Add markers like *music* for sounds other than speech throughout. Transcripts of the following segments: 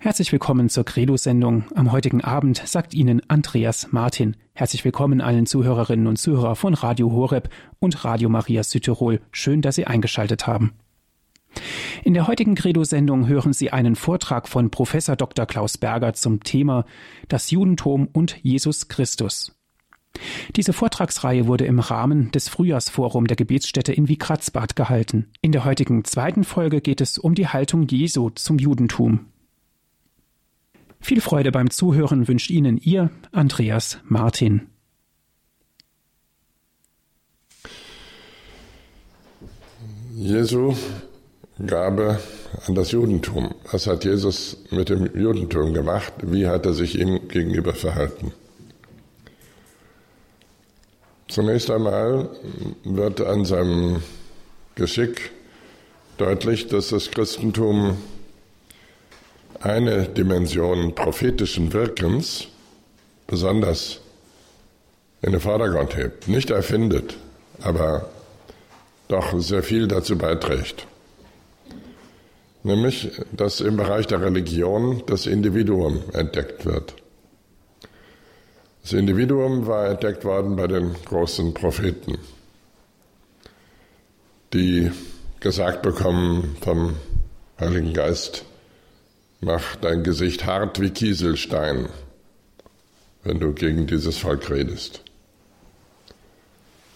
Herzlich willkommen zur Credo-Sendung. Am heutigen Abend sagt Ihnen Andreas Martin. Herzlich willkommen allen Zuhörerinnen und Zuhörer von Radio Horeb und Radio Maria Südtirol. Schön, dass Sie eingeschaltet haben. In der heutigen Credo-Sendung hören Sie einen Vortrag von Professor Dr. Klaus Berger zum Thema Das Judentum und Jesus Christus. Diese Vortragsreihe wurde im Rahmen des Frühjahrsforum der Gebetsstätte in Wiegratzbad gehalten. In der heutigen zweiten Folge geht es um die Haltung Jesu zum Judentum. Viel Freude beim Zuhören wünscht Ihnen Ihr Andreas Martin. Jesu Gabe an das Judentum. Was hat Jesus mit dem Judentum gemacht? Wie hat er sich ihm gegenüber verhalten? Zunächst einmal wird an seinem Geschick deutlich, dass das Christentum eine Dimension prophetischen Wirkens besonders in den Vordergrund hebt. Nicht erfindet, aber doch sehr viel dazu beiträgt. Nämlich, dass im Bereich der Religion das Individuum entdeckt wird. Das Individuum war entdeckt worden bei den großen Propheten, die gesagt bekommen vom Heiligen Geist, mach dein Gesicht hart wie Kieselstein, wenn du gegen dieses Volk redest.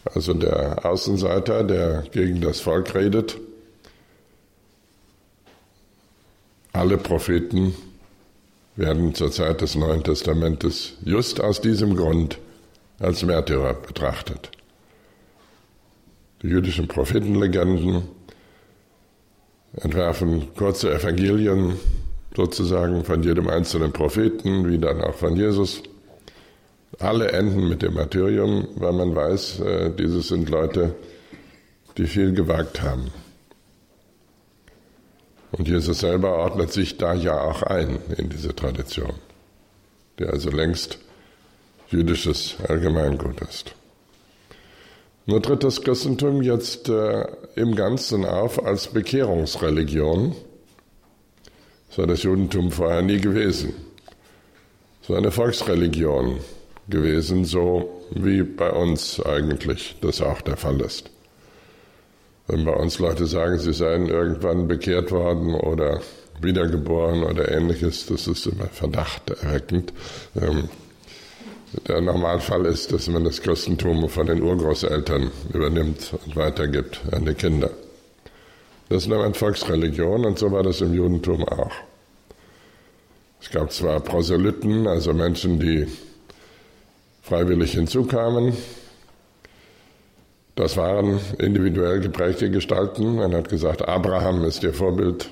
Also der Außenseiter, der gegen das Volk redet, alle Propheten werden zur Zeit des Neuen Testamentes just aus diesem Grund als Märtyrer betrachtet. Die jüdischen Prophetenlegenden entwerfen kurze Evangelien sozusagen von jedem einzelnen Propheten, wie dann auch von Jesus. Alle enden mit dem Martyrium, weil man weiß, äh, dieses sind Leute, die viel gewagt haben. Und Jesus selber ordnet sich da ja auch ein in diese Tradition, die also längst jüdisches Allgemeingut ist. Nur tritt das Christentum jetzt äh, im Ganzen auf als Bekehrungsreligion. Das war das Judentum vorher nie gewesen. Es war eine Volksreligion gewesen, so wie bei uns eigentlich das auch der Fall ist. Wenn bei uns Leute sagen, sie seien irgendwann bekehrt worden oder wiedergeboren oder ähnliches, das ist immer Verdacht erweckend. Ähm, der Normalfall ist, dass man das Christentum von den Urgroßeltern übernimmt und weitergibt an die Kinder. Das ist eine Volksreligion und so war das im Judentum auch. Es gab zwar Proselyten, also Menschen, die freiwillig hinzukamen, das waren individuell geprägte Gestalten. Man hat gesagt, Abraham ist ihr Vorbild.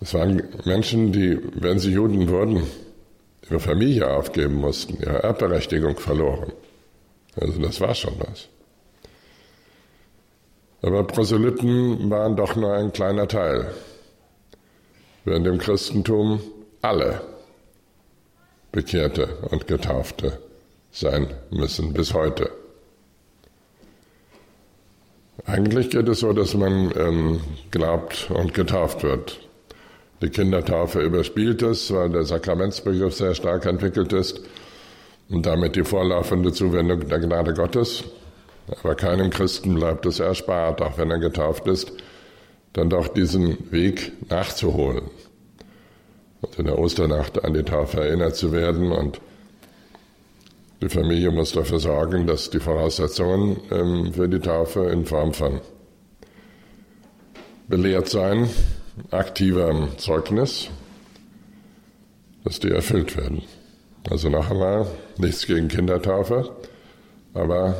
Es waren Menschen, die, wenn sie Juden wurden, ihre Familie aufgeben mussten, ihre Erbberechtigung verloren. Also das war schon was. Aber Proselyten waren doch nur ein kleiner Teil, während im Christentum alle Bekehrte und Getaufte sein müssen bis heute. Eigentlich geht es so, dass man ähm, glaubt und getauft wird. Die Kindertaufe überspielt es, weil der Sakramentsbegriff sehr stark entwickelt ist und damit die vorlaufende Zuwendung der Gnade Gottes. Aber keinem Christen bleibt es erspart, auch wenn er getauft ist, dann doch diesen Weg nachzuholen und in der Osternacht an die Taufe erinnert zu werden und die Familie muss dafür sorgen, dass die Voraussetzungen ähm, für die Taufe in Form von belehrt sein, aktivem Zeugnis, dass die erfüllt werden. Also noch einmal, nichts gegen Kindertaufe, aber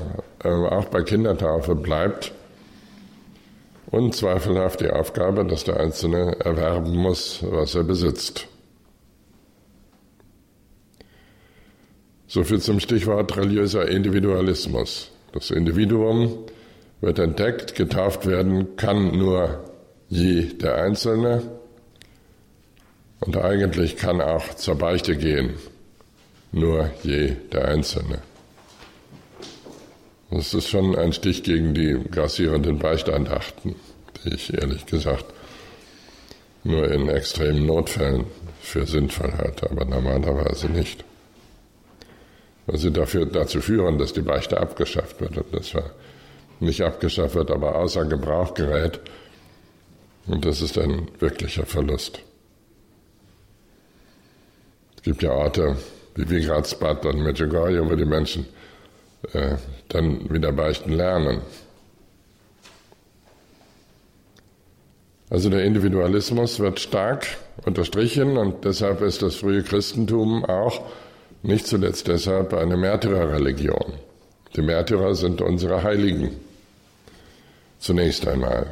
auch bei Kindertaufe bleibt unzweifelhaft die Aufgabe, dass der Einzelne erwerben muss, was er besitzt. So viel zum Stichwort religiöser Individualismus. Das Individuum wird entdeckt, getauft werden kann nur je der Einzelne und eigentlich kann auch zur Beichte gehen, nur je der Einzelne. Das ist schon ein Stich gegen die grassierenden Beichtandachten, die ich ehrlich gesagt nur in extremen Notfällen für sinnvoll halte, aber normalerweise nicht. Weil sie dafür, dazu führen, dass die Beichte abgeschafft wird. Und das war nicht abgeschafft wird, aber außer Gebrauch gerät. Und das ist ein wirklicher Verlust. Es gibt ja Orte wie Wigradsbad und Medjugorje, wo die Menschen äh, dann wieder beichten lernen. Also der Individualismus wird stark unterstrichen und deshalb ist das frühe Christentum auch nicht zuletzt deshalb eine Märtyrerreligion. Die Märtyrer sind unsere Heiligen. Zunächst einmal.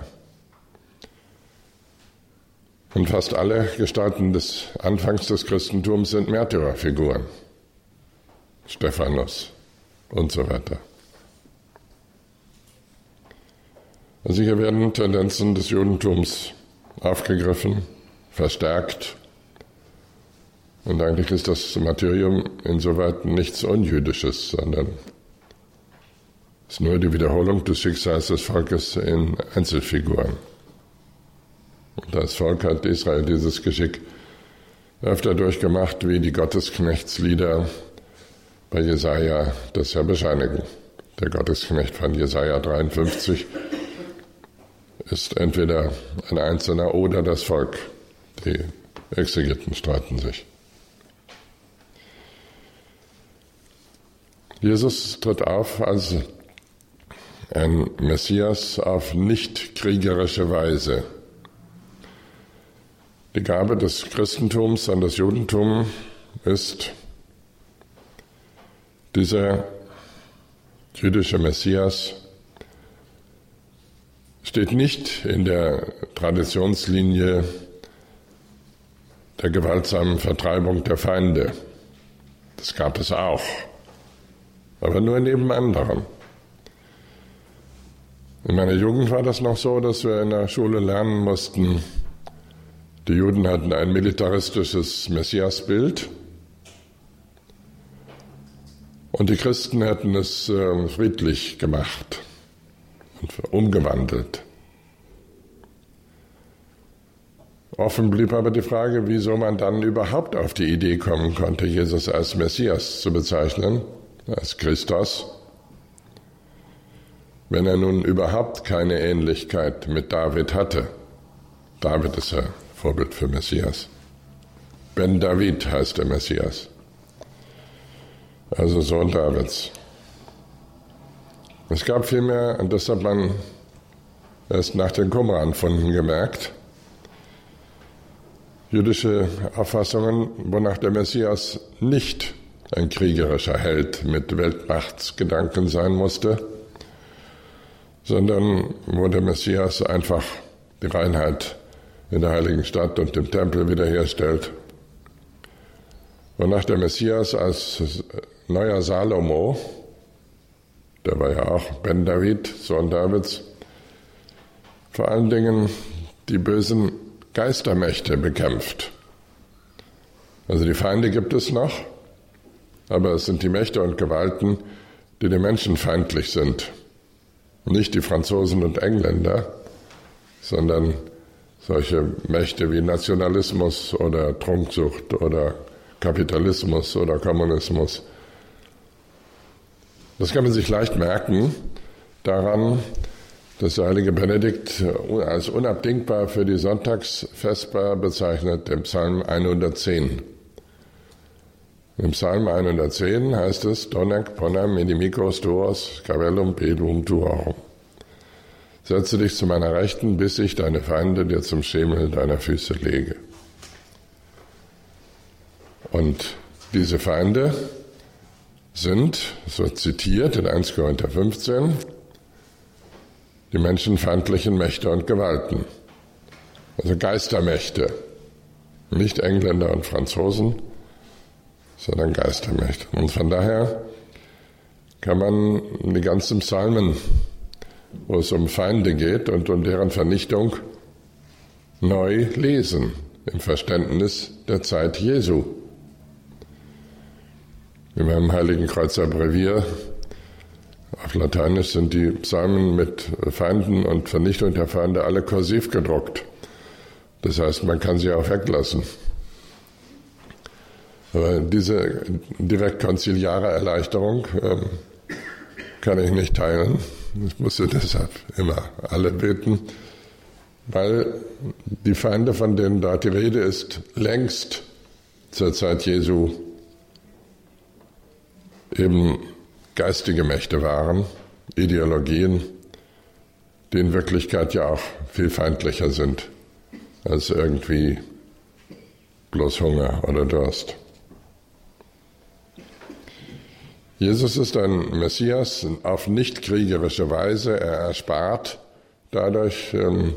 Und fast alle Gestalten des Anfangs des Christentums sind Märtyrerfiguren. Stephanus und so weiter. Also hier werden Tendenzen des Judentums aufgegriffen, verstärkt. Und eigentlich ist das Martyrium insoweit nichts Unjüdisches, sondern ist nur die Wiederholung des Schicksals des Volkes in Einzelfiguren. Und das Volk hat Israel dieses Geschick öfter durchgemacht, wie die Gottesknechtslieder bei Jesaja das ja bescheinigen. Der Gottesknecht von Jesaja 53 ist entweder ein Einzelner oder das Volk. Die Exegeten streiten sich. Jesus tritt auf als ein Messias auf nicht kriegerische Weise. Die Gabe des Christentums an das Judentum ist, dieser jüdische Messias steht nicht in der Traditionslinie der gewaltsamen Vertreibung der Feinde. Das gab es auch, aber nur neben anderen. In meiner Jugend war das noch so, dass wir in der Schule lernen mussten, die Juden hatten ein militaristisches Messiasbild und die Christen hätten es äh, friedlich gemacht und umgewandelt. Offen blieb aber die Frage, wieso man dann überhaupt auf die Idee kommen konnte, Jesus als Messias zu bezeichnen, als Christus, wenn er nun überhaupt keine Ähnlichkeit mit David hatte. David ist ja Vorbild für Messias. Ben David heißt der Messias, also Sohn Davids. Es gab vielmehr, und das hat man erst nach den Qumran-Funden gemerkt, jüdische Auffassungen, wonach der Messias nicht ein kriegerischer Held mit Weltmachtsgedanken sein musste, sondern wo der Messias einfach die Reinheit in der heiligen Stadt und dem Tempel wiederherstellt. Wonach der Messias als neuer Salomo der war ja auch Ben David, Sohn Davids, vor allen Dingen die bösen Geistermächte bekämpft. Also die Feinde gibt es noch, aber es sind die Mächte und Gewalten, die den Menschen feindlich sind. Nicht die Franzosen und Engländer, sondern solche Mächte wie Nationalismus oder Trunksucht oder Kapitalismus oder Kommunismus das kann man sich leicht merken daran, dass der heilige Benedikt als unabdingbar für die Sonntagsvesper bezeichnet im Psalm 110. Im Psalm 110 heißt es, Donec ponam inimicos tuos cavellum pedum tuorum. Setze dich zu meiner Rechten, bis ich deine Feinde dir zum Schemel deiner Füße lege. Und diese Feinde, sind, so zitiert in 1 Korinther 15, die menschenfeindlichen Mächte und Gewalten. Also Geistermächte. Nicht Engländer und Franzosen, sondern Geistermächte. Und von daher kann man die ganzen Psalmen, wo es um Feinde geht und um deren Vernichtung, neu lesen im Verständnis der Zeit Jesu. In meinem Heiligen Kreuzer Brevier auf Lateinisch sind die Psalmen mit Feinden und Vernichtung der Feinde alle kursiv gedruckt. Das heißt, man kann sie auch weglassen. Aber diese direkt konziliare Erleichterung ähm, kann ich nicht teilen. Ich musste deshalb immer alle beten, weil die Feinde, von denen dort die Rede ist, längst zur Zeit Jesu eben geistige Mächte waren, Ideologien, die in Wirklichkeit ja auch viel feindlicher sind als irgendwie bloß Hunger oder Durst. Jesus ist ein Messias auf nicht kriegerische Weise. Er erspart dadurch ähm,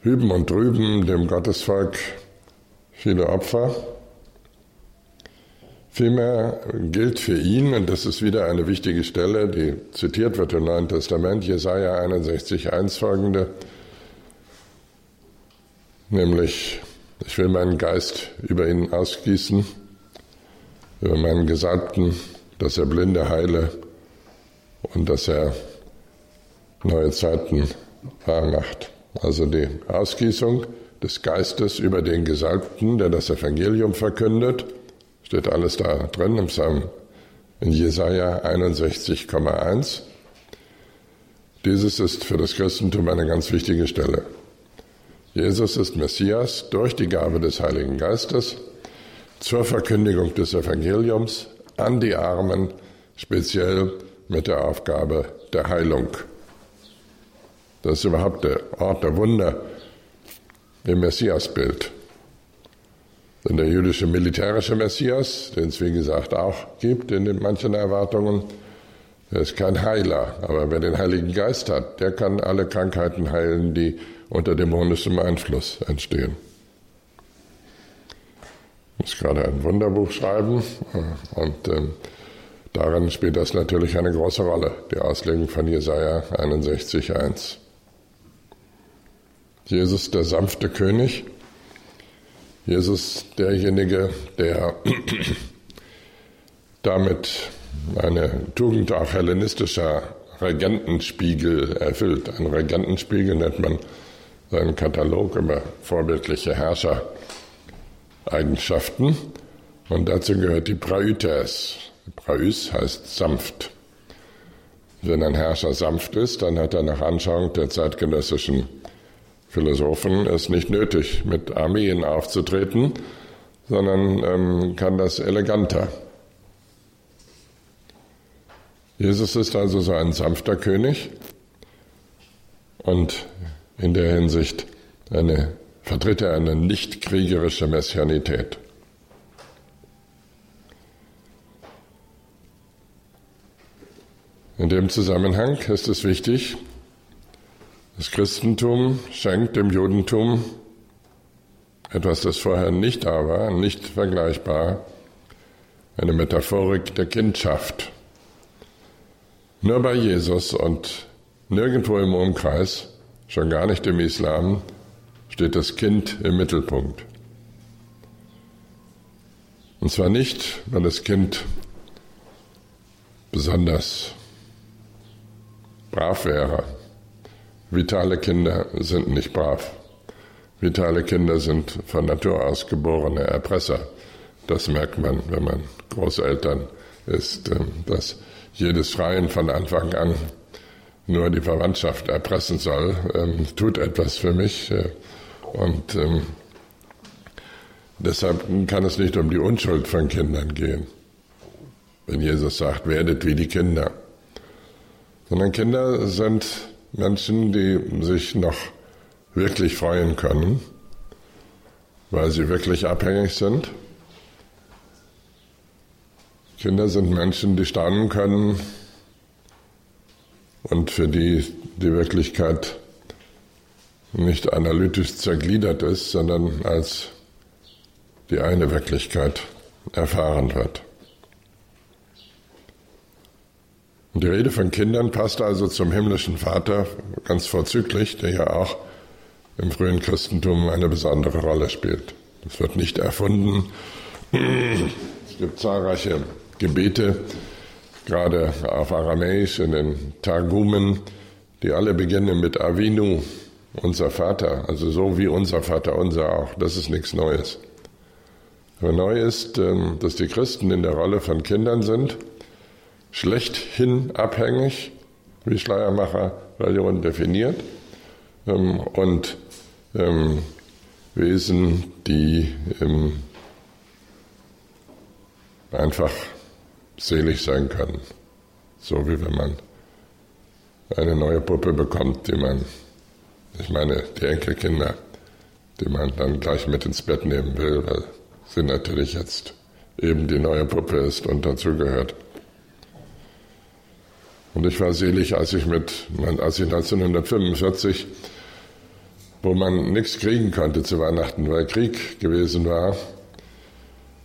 hüben und drüben dem Gottesvolk viele Opfer. Vielmehr gilt für ihn, und das ist wieder eine wichtige Stelle, die zitiert wird im Neuen Testament, Jesaja 61, 1 folgende, nämlich, ich will meinen Geist über ihn ausgießen, über meinen Gesalbten, dass er Blinde heile und dass er neue Zeiten macht. Also die Ausgießung des Geistes über den Gesalbten, der das Evangelium verkündet, steht alles da drin im Psalm in Jesaja 61,1. Dieses ist für das Christentum eine ganz wichtige Stelle. Jesus ist Messias durch die Gabe des Heiligen Geistes zur Verkündigung des Evangeliums an die Armen, speziell mit der Aufgabe der Heilung. Das ist überhaupt der Ort der Wunder im Messiasbild. Denn der jüdische militärische Messias, den es wie gesagt auch gibt in manchen Erwartungen, der ist kein Heiler. Aber wer den Heiligen Geist hat, der kann alle Krankheiten heilen, die unter dämonischem Einfluss entstehen. Ich muss gerade ein Wunderbuch schreiben und ähm, darin spielt das natürlich eine große Rolle, die Auslegung von Jesaja 61,1. Jesus, der sanfte König, Jesus, derjenige, der *clears throat* damit eine Tugend auch hellenistischer Regentenspiegel erfüllt. Ein Regentenspiegel nennt man seinen Katalog über vorbildliche Herrscher Eigenschaften und dazu gehört die Praütes. Praüs heißt sanft. Wenn ein Herrscher sanft ist, dann hat er nach Anschauung der zeitgenössischen Philosophen es nicht nötig, mit Armeen aufzutreten, sondern ähm, kann das eleganter. Jesus ist also so ein sanfter König und in der Hinsicht eine vertritt er eine nicht kriegerische Messianität. In dem Zusammenhang ist es wichtig, das Christentum schenkt dem Judentum etwas, das vorher nicht da war, nicht vergleichbar, eine Metaphorik der Kindschaft. Nur bei Jesus und nirgendwo im Umkreis, schon gar nicht im Islam, steht das Kind im Mittelpunkt. Und zwar nicht, weil das Kind besonders brav wäre. Vitale Kinder sind nicht brav. Vitale Kinder sind von Natur aus geborene Erpresser. Das merkt man, wenn man Großeltern ist, ähm, dass jedes Schreien von Anfang an nur die Verwandtschaft erpressen soll, ähm, tut etwas für mich. Äh, und ähm, deshalb kann es nicht um die Unschuld von Kindern gehen, wenn Jesus sagt, werdet wie die Kinder. Sondern Kinder sind Menschen, die sich noch wirklich freuen können, weil sie wirklich abhängig sind. Kinder sind Menschen, die staunen können und für die die Wirklichkeit nicht analytisch zergliedert ist, sondern als die eine Wirklichkeit erfahren wird. Und die Rede von Kindern passt also zum himmlischen Vater ganz vorzüglich, der ja auch im frühen Christentum eine besondere Rolle spielt. Es wird nicht erfunden. Es gibt zahlreiche Gebete, gerade auf Aramäisch in den Targumen, die alle beginnen mit Avinu, unser Vater, also so wie unser Vater unser auch. Das ist nichts Neues. Aber neu ist, ähm, dass die Christen in der Rolle von Kindern sind, schlechthin abhängig, wie Schleiermacher Religion definiert, ähm, und ähm, Wesen, die einfach selig sein können. So wie wenn man eine neue Puppe bekommt, die man, ich meine, die Enkelkinder, die man dann gleich mit ins Bett nehmen will, weil sie natürlich jetzt eben die neue Puppe ist und dazugehört. Und ich war selig, als ich mit, als ich 1945, wo man nichts kriegen konnte zu Weihnachten, weil Krieg gewesen war,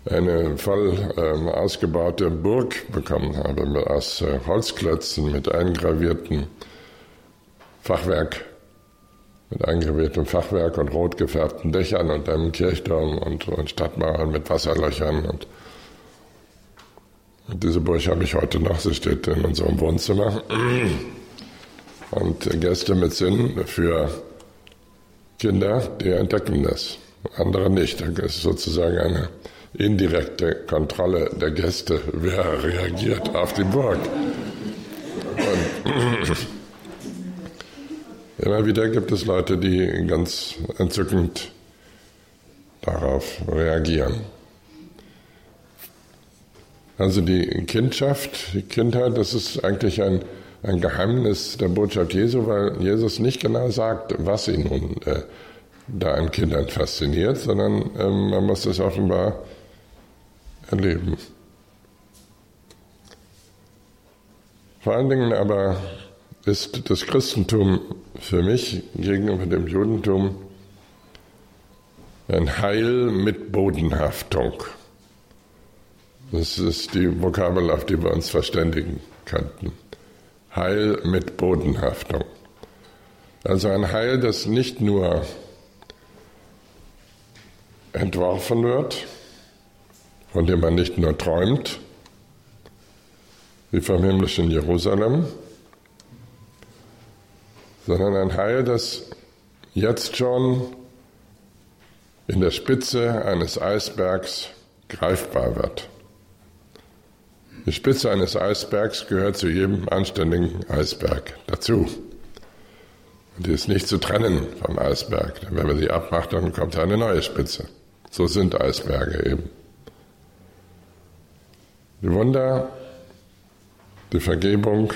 eine voll ähm, ausgebaute Burg bekommen habe, aus äh, Holzklötzen mit eingravierten Fachwerk, mit eingraviertem Fachwerk und rot gefärbten Dächern und einem Kirchturm und, und Stadtmauern mit Wasserlöchern. Und diese Burg habe ich heute noch, sie steht in unserem Wohnzimmer. Und Gäste mit Sinn für Kinder, die entdecken das, andere nicht. Das ist sozusagen eine indirekte Kontrolle der Gäste, wer reagiert auf die Burg. Und immer wieder gibt es Leute, die ganz entzückend darauf reagieren. Also die Kindschaft, die Kindheit, das ist eigentlich ein, ein Geheimnis der Botschaft Jesu, weil Jesus nicht genau sagt, was ihn nun äh, da an Kindern fasziniert, sondern ähm, man muss das offenbar erleben. Vor allen Dingen aber ist das Christentum für mich gegenüber dem Judentum ein Heil mit Bodenhaftung. Das ist die Vokabel, auf die wir uns verständigen könnten. Heil mit Bodenhaftung. Also ein Heil, das nicht nur entworfen wird, von dem man nicht nur träumt, wie vom himmlischen Jerusalem, sondern ein Heil, das jetzt schon in der Spitze eines Eisbergs greifbar wird. Die Spitze eines Eisbergs gehört zu jedem anständigen Eisberg dazu. Und die ist nicht zu trennen vom Eisberg. Denn wenn man sie abmacht, dann kommt eine neue Spitze. So sind Eisberge eben. Die Wunder, die Vergebung,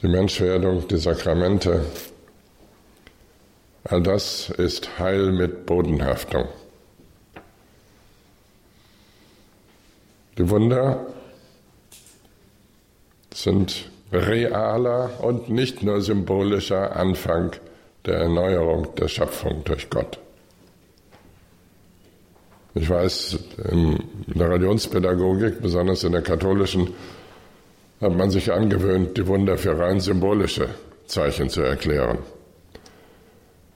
die Menschwerdung, die Sakramente, all das ist Heil mit Bodenhaftung. Die Wunder sind realer und nicht nur symbolischer Anfang der Erneuerung der Schöpfung durch Gott. Ich weiß, in der Religionspädagogik, besonders in der katholischen, hat man sich angewöhnt, die Wunder für rein symbolische Zeichen zu erklären.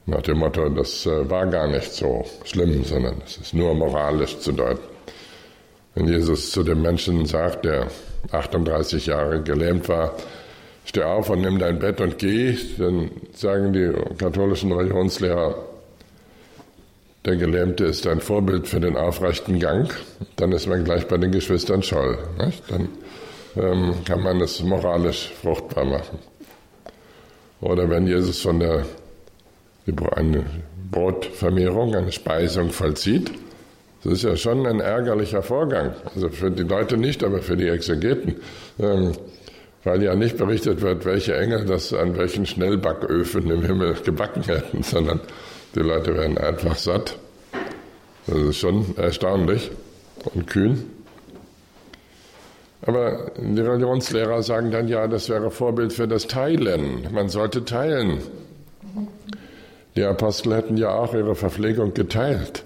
Nach dem Motto, das äh, war gar nicht so schlimm, sondern es ist nur moralisch zu deuten. Wenn Jesus zu dem Menschen sagt, der 38 Jahre gelähmt war, steh auf und nimm dein Bett und geh, dann sagen die katholischen Religionslehrer, der Gelähmte ist ein Vorbild für den aufrechten Gang, dann ist man gleich bei den Geschwistern Scholl. Nicht? Dann ähm, kann man es moralisch fruchtbar machen. Oder wenn Jesus von der eine Brotvermehrung, eine Speisung vollzieht, das ist ja schon ein ärgerlicher Vorgang. Also für die Leute nicht, aber für die Exegeten. Ähm, weil ja nicht berichtet wird, welche Engel das an welchen Schnellbacköfen im Himmel gebacken hätten, *laughs* sondern die Leute werden einfach satt. Das ist schon erstaunlich und kühn. Aber die Religionslehrer sagen dann, ja, das wäre Vorbild für das Teilen. Man sollte teilen. Die Apostel hätten ja auch ihre Verpflegung geteilt.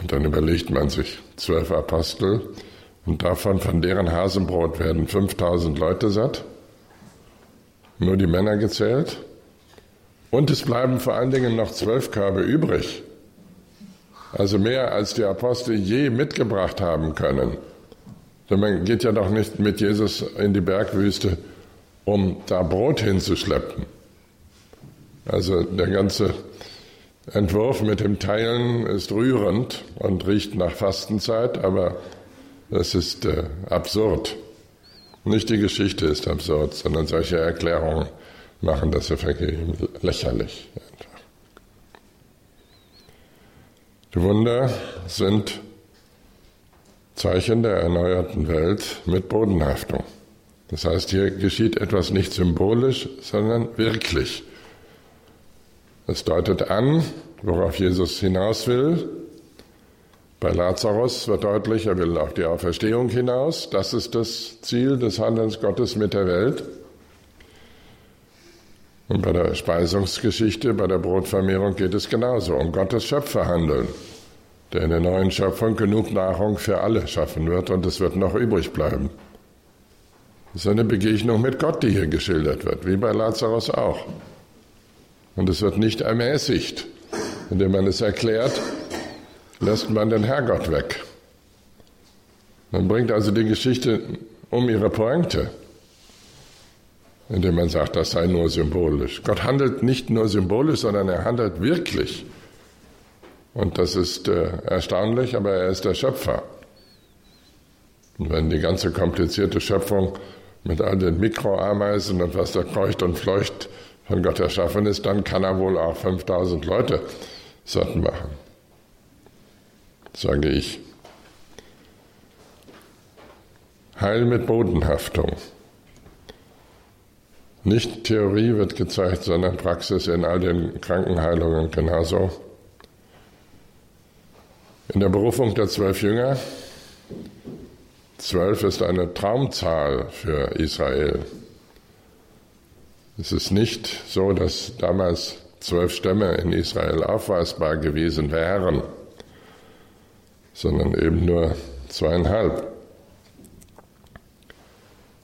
Und dann überlegt man sich, zwölf Apostel und davon von deren Hasenbrot werden 5000 Leute satt. Nur die Männer gezählt. Und es bleiben vor allen Dingen noch zwölf Körbe übrig. Also mehr als die Apostel je mitgebracht haben können. Denn man geht ja doch nicht mit Jesus in die Bergwüste, um da Brot hinzuschleppen. Also der ganze Entwurf mit dem Teilen ist rührend und riecht nach Fastenzeit, aber es ist äh, absurd. Nicht die Geschichte ist absurd, sondern solche Erklärungen machen das Evangelium lächerlich. Die Wunder sind Zeichen der erneuerten Welt mit Bodenhaftung. Das heißt, hier geschieht etwas nicht symbolisch, sondern wirklich. Es deutet an, worauf Jesus hinaus will. Bei Lazarus wird deutlich, er will auf die Auferstehung hinaus. Das ist das Ziel des Handelns Gottes mit der Welt. Und bei der Speisungsgeschichte, bei der Brotvermehrung geht es genauso um Gottes Schöpferhandeln, der in der neuen Schöpfung genug Nahrung für alle schaffen wird und es wird noch übrig bleiben. Das ist eine Begegnung mit Gott, die hier geschildert wird, wie bei Lazarus auch. Und es wird nicht ermäßigt. Indem man es erklärt, lässt man den Herrgott weg. Man bringt also die Geschichte um ihre Pointe, indem man sagt, das sei nur symbolisch. Gott handelt nicht nur symbolisch, sondern er handelt wirklich. Und das ist äh, erstaunlich, aber er ist der Schöpfer. Und wenn die ganze komplizierte Schöpfung mit all den Mikroameisen und was da kreucht und fleucht von Gott erschaffen ist, dann kann er wohl auch 5000 Leute satt machen, sage ich. Heil mit Bodenhaftung. Nicht Theorie wird gezeigt, sondern Praxis in all den Krankenheilungen genauso. In der Berufung der zwölf Jünger, zwölf ist eine Traumzahl für Israel. Es ist nicht so, dass damals zwölf Stämme in Israel aufweisbar gewesen wären, sondern eben nur zweieinhalb.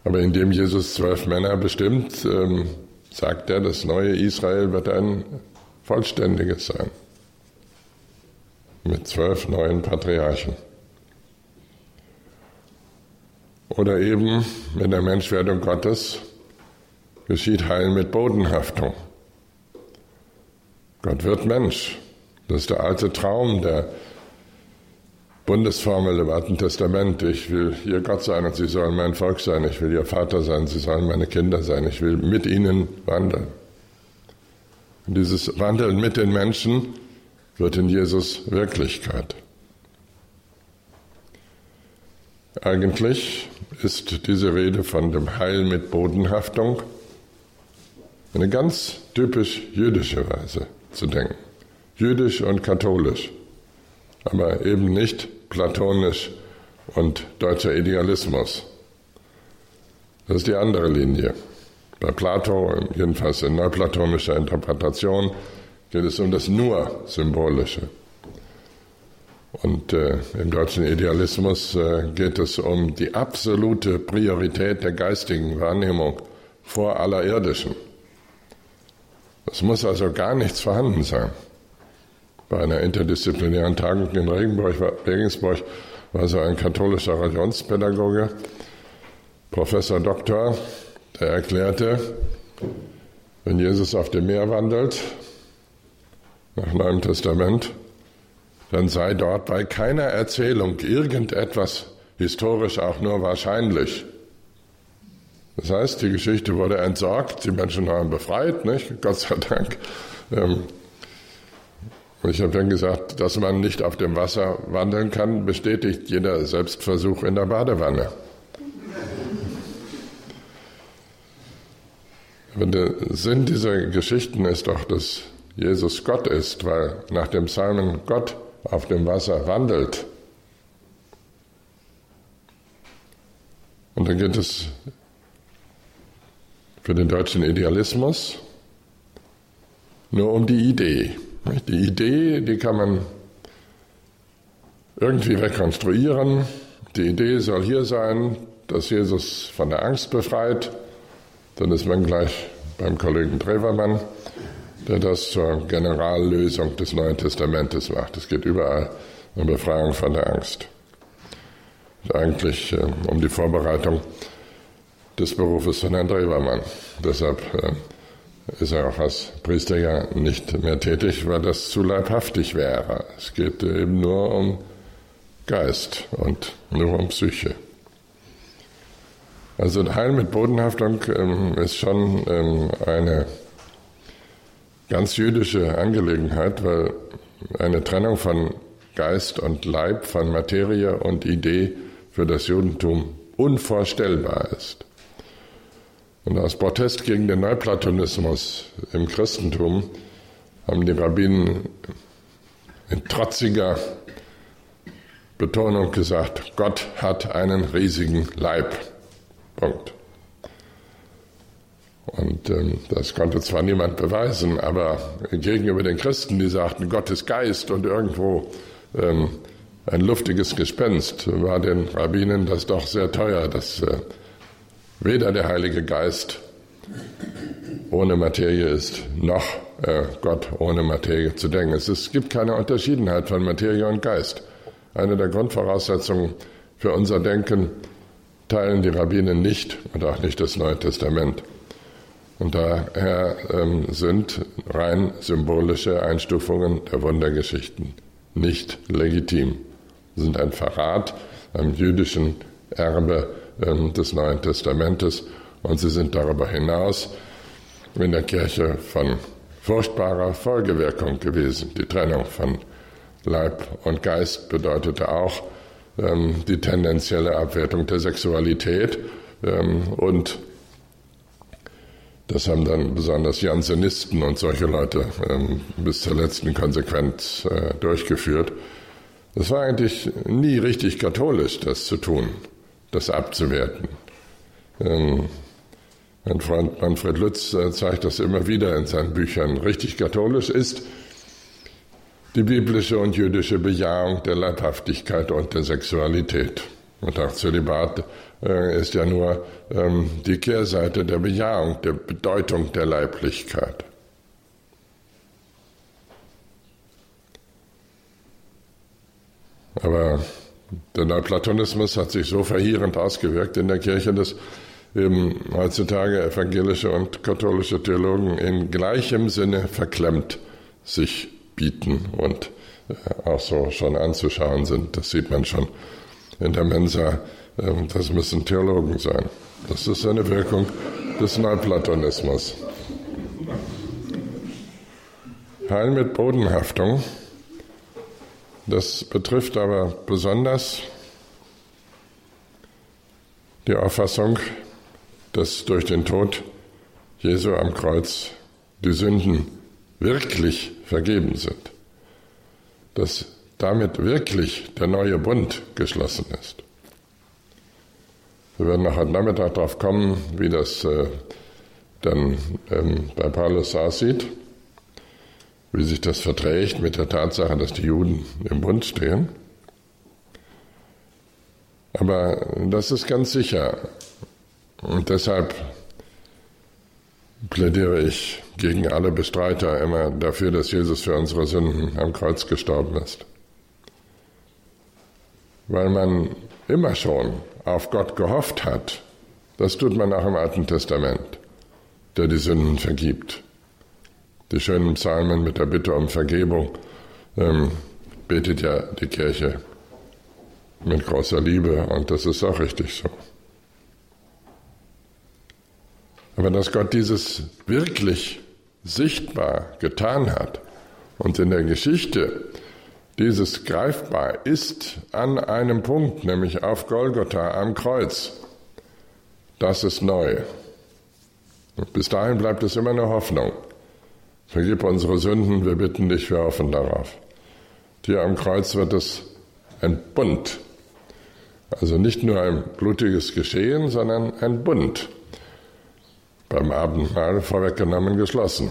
Aber indem Jesus zwölf Männer bestimmt, ähm, sagt er, das neue Israel wird ein vollständiges sein. Mit zwölf neuen Patriarchen. Oder eben mit der Menschwerdung Gottes geschieht Heil mit Bodenhaftung. Gott wird Mensch. Das ist der alte Traum der Bundesformel im Alten Testament. Ich will ihr Gott sein und sie sollen mein Volk sein. Ich will ihr Vater sein, sie sollen meine Kinder sein. Ich will mit ihnen wandeln. Und dieses Wandeln mit den Menschen wird in Jesus Wirklichkeit. Eigentlich ist diese Rede von dem Heil mit Bodenhaftung eine ganz typisch jüdische Weise zu denken. Jüdisch und katholisch, aber eben nicht platonisch und deutscher Idealismus. Das ist die andere Linie. Bei Plato, jedenfalls in neuplatonischer Interpretation, geht es um das nur Symbolische. Und äh, im deutschen Idealismus äh, geht es um die absolute Priorität der geistigen Wahrnehmung vor aller irdischen. Es muss also gar nichts vorhanden sein. Bei einer interdisziplinären Tagung in Regensburg war so ein katholischer Religionspädagoge, Professor Doktor, der erklärte, wenn Jesus auf dem Meer wandelt, nach Neuem Testament, dann sei dort bei keiner Erzählung irgendetwas historisch auch nur wahrscheinlich. Das heißt, die Geschichte wurde entsorgt, die Menschen waren befreit, nicht? Gott sei Dank. Ähm, ich habe dann gesagt, dass man nicht auf dem Wasser wandeln kann, bestätigt jeder Selbstversuch in der Badewanne. Der Sinn dieser Geschichten ist doch, dass Jesus Gott ist, weil nach dem Psalmen Gott auf dem Wasser wandelt. Und dann geht es für den deutschen Idealismus nur um die Idee. Die Idee, die kann man irgendwie rekonstruieren. Die Idee soll hier sein, dass Jesus von der Angst befreit. Dann ist man gleich beim Kollegen Trevermann, der das zur Generallösung des Neuen Testamentes macht. Es geht überall um Befreiung von der Angst. Und eigentlich äh, um die Vorbereitung des Berufes von Herrn Drewermann. Deshalb äh, ist er auch als Priester ja nicht mehr tätig, weil das zu leibhaftig wäre. Es geht eben nur um Geist und nur um Psyche. Also Heil mit Bodenhaftung ähm, ist schon ähm, eine ganz jüdische Angelegenheit, weil eine Trennung von Geist und Leib, von Materie und Idee für das Judentum unvorstellbar ist. Und aus Protest gegen den Neuplatonismus im Christentum haben die Rabbinen in trotziger Betonung gesagt, Gott hat einen riesigen Leib. Punkt. Und ähm, das konnte zwar niemand beweisen, aber gegenüber den Christen, die sagten, Gott ist Geist und irgendwo ähm, ein luftiges Gespenst, war den Rabbinen das doch sehr teuer, dass äh, weder der Heilige Geist ohne Materie ist, noch äh, Gott ohne Materie zu denken. Es, es gibt keine Unterschiedenheit von Materie und Geist. Eine der Grundvoraussetzungen für unser Denken teilen die Rabbinen nicht und auch nicht das Neue Testament. Und daher ähm, sind rein symbolische Einstufungen der Wundergeschichten nicht legitim, sind ein Verrat am jüdischen Erbe des Neuen Testamentes und sie sind darüber hinaus in der Kirche von furchtbarer Folgewirkung gewesen. Die Trennung von Leib und Geist bedeutete auch ähm, die tendenzielle Abwertung der Sexualität ähm, und das haben dann besonders Jansenisten und solche Leute ähm, bis zur letzten Konsequenz äh, durchgeführt. Es war eigentlich nie richtig katholisch, das zu tun das abzuwerten. Ähm, mein Freund Manfred Lütz äh, zeigt das immer wieder in seinen Büchern. Richtig katholisch ist die biblische und jüdische Bejahung der Leibhaftigkeit und der Sexualität. Und auch Zölibat äh, ist ja nur ähm, die Kehrseite der Bejahung, der Bedeutung der Leiblichkeit. Aber der Neuplatonismus hat sich so verheerend ausgewirkt in der Kirche, dass eben heutzutage evangelische und katholische Theologen in gleichem Sinne verklemmt sich bieten und äh, auch so schon anzuschauen sind. Das sieht man schon in der Mensa. Ähm, das müssen Theologen sein. Das ist eine Wirkung des Neuplatonismus. Heil mit Bodenhaftung das betrifft aber besonders die Auffassung, dass durch den Tod Jesu am Kreuz die Sünden wirklich vergeben sind, dass damit wirklich der neue Bund geschlossen ist. Wir werden noch heute Nachmittag darauf kommen, wie das äh, dann ähm, bei Paulus aussieht wie sich das verträgt mit der Tatsache, dass die Juden im Bund stehen. Aber das ist ganz sicher. Und deshalb plädiere ich gegen alle Bestreiter immer dafür, dass Jesus für unsere Sünden am Kreuz gestorben ist. Weil man immer schon auf Gott gehofft hat. Das tut man auch im Alten Testament, der die Sünden vergibt die schönen Psalmen mit der Bitte um Vergebung ähm, betet ja die Kirche mit großer Liebe und das ist auch richtig so. Aber dass Gott dieses wirklich sichtbar getan hat und in der Geschichte dieses greifbar ist an einem Punkt, nämlich auf Golgotha am Kreuz, das ist neu. Und bis dahin bleibt es immer eine Hoffnung. Vergib unsere Sünden, wir bitten dich, wir hoffen darauf. Dir am Kreuz wird es ein Bund. Also nicht nur ein blutiges Geschehen, sondern ein Bund. Beim Abendmahl vorweggenommen geschlossen.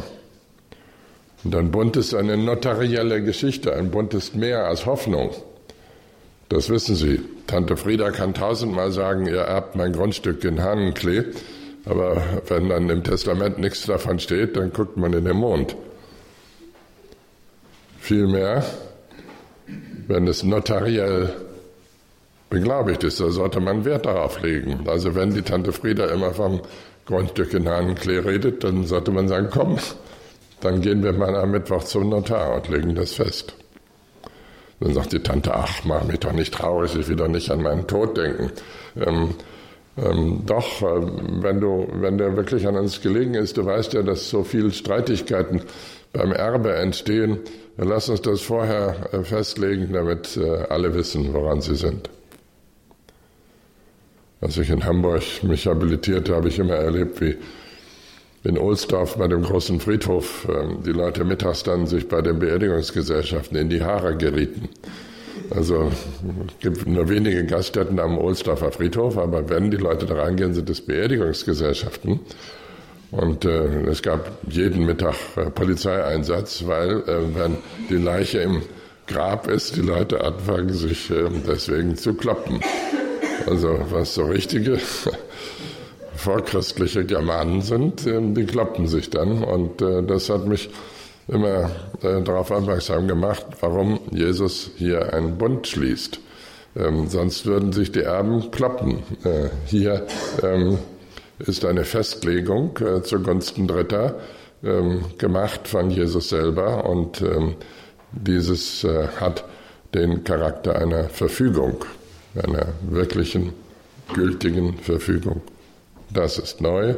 Und ein Bund ist eine notarielle Geschichte. Ein Bund ist mehr als Hoffnung. Das wissen Sie. Tante Frieda kann tausendmal sagen, ihr erbt mein Grundstück in Hahnenklee. Aber wenn dann im Testament nichts davon steht, dann guckt man in den Mond. Vielmehr, wenn es notariell beglaubigt ist, da sollte man Wert darauf legen. Also wenn die Tante Frieda immer vom Grundstück in Hahnenklee redet, dann sollte man sagen, komm, dann gehen wir mal am Mittwoch zum Notar und legen das fest. Dann sagt die Tante, ach, mach mich doch nicht traurig, ich will doch nicht an meinen Tod denken. Ähm, ähm, doch, äh, wenn du, wenn der wirklich an uns gelegen ist, du weißt ja, dass so viele Streitigkeiten beim Erbe entstehen, dann lass uns das vorher äh, festlegen, damit äh, alle wissen, woran sie sind. Als ich in Hamburg mich habilitierte, habe ich immer erlebt, wie in Ohlsdorf bei dem großen Friedhof ähm, die Leute mittags dann sich bei den Beerdigungsgesellschaften in die Haare gerieten. Also es gibt nur wenige Gaststätten am Ohlsdorfer Friedhof, aber wenn die Leute da reingehen, sind es Beerdigungsgesellschaften. Und äh, es gab jeden Mittag äh, Polizeieinsatz, weil äh, wenn die Leiche im Grab ist, die Leute anfangen sich äh, deswegen zu kloppen. Also was so richtige *laughs* vorchristliche Germanen sind, äh, die kloppen sich dann. Und äh, das hat mich immer äh, darauf aufmerksam gemacht, warum Jesus hier einen Bund schließt. Ähm, sonst würden sich die Erben kloppen. Äh, hier ähm, ist eine Festlegung äh, zugunsten Dritter ähm, gemacht von Jesus selber und ähm, dieses äh, hat den Charakter einer Verfügung, einer wirklichen, gültigen Verfügung. Das ist neu